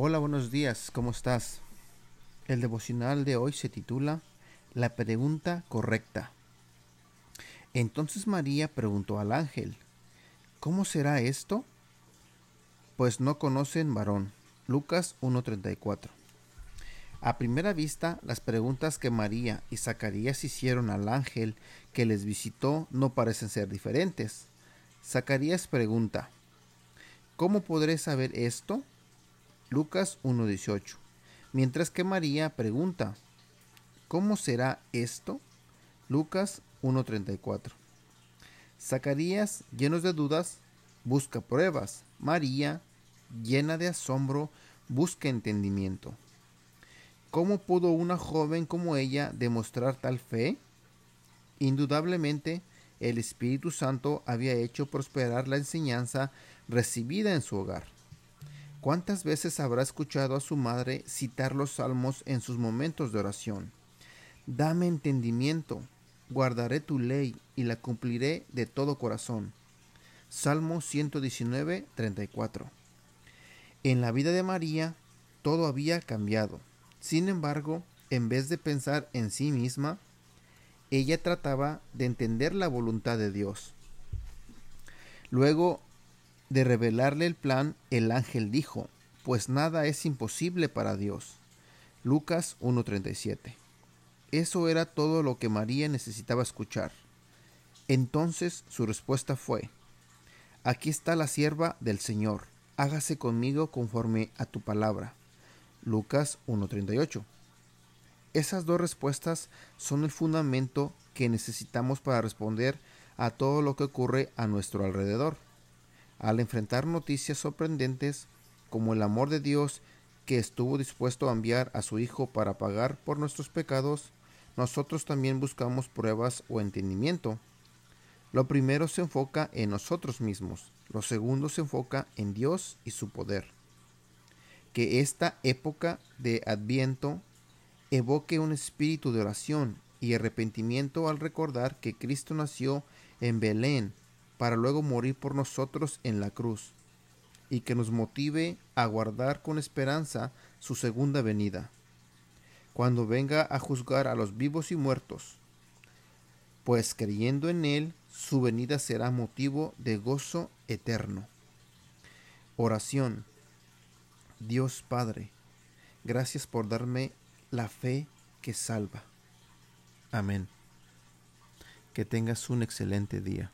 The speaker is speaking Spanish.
Hola, buenos días, ¿cómo estás? El devocional de hoy se titula La pregunta correcta. Entonces María preguntó al ángel, ¿Cómo será esto? Pues no conocen varón. Lucas 1.34. A primera vista, las preguntas que María y Zacarías hicieron al ángel que les visitó no parecen ser diferentes. Zacarías pregunta, ¿Cómo podré saber esto? Lucas 1.18. Mientras que María pregunta, ¿cómo será esto? Lucas 1.34. Zacarías, llenos de dudas, busca pruebas. María, llena de asombro, busca entendimiento. ¿Cómo pudo una joven como ella demostrar tal fe? Indudablemente, el Espíritu Santo había hecho prosperar la enseñanza recibida en su hogar. ¿Cuántas veces habrá escuchado a su madre citar los salmos en sus momentos de oración? Dame entendimiento, guardaré tu ley y la cumpliré de todo corazón. Salmo 119, 34. En la vida de María todo había cambiado. Sin embargo, en vez de pensar en sí misma, ella trataba de entender la voluntad de Dios. Luego de revelarle el plan, el ángel dijo, pues nada es imposible para Dios. Lucas 1.37. Eso era todo lo que María necesitaba escuchar. Entonces su respuesta fue, Aquí está la sierva del Señor, hágase conmigo conforme a tu palabra. Lucas 1.38. Esas dos respuestas son el fundamento que necesitamos para responder a todo lo que ocurre a nuestro alrededor. Al enfrentar noticias sorprendentes como el amor de Dios que estuvo dispuesto a enviar a su Hijo para pagar por nuestros pecados, nosotros también buscamos pruebas o entendimiento. Lo primero se enfoca en nosotros mismos, lo segundo se enfoca en Dios y su poder. Que esta época de Adviento evoque un espíritu de oración y arrepentimiento al recordar que Cristo nació en Belén para luego morir por nosotros en la cruz, y que nos motive a guardar con esperanza su segunda venida, cuando venga a juzgar a los vivos y muertos, pues creyendo en Él, su venida será motivo de gozo eterno. Oración. Dios Padre, gracias por darme la fe que salva. Amén. Que tengas un excelente día.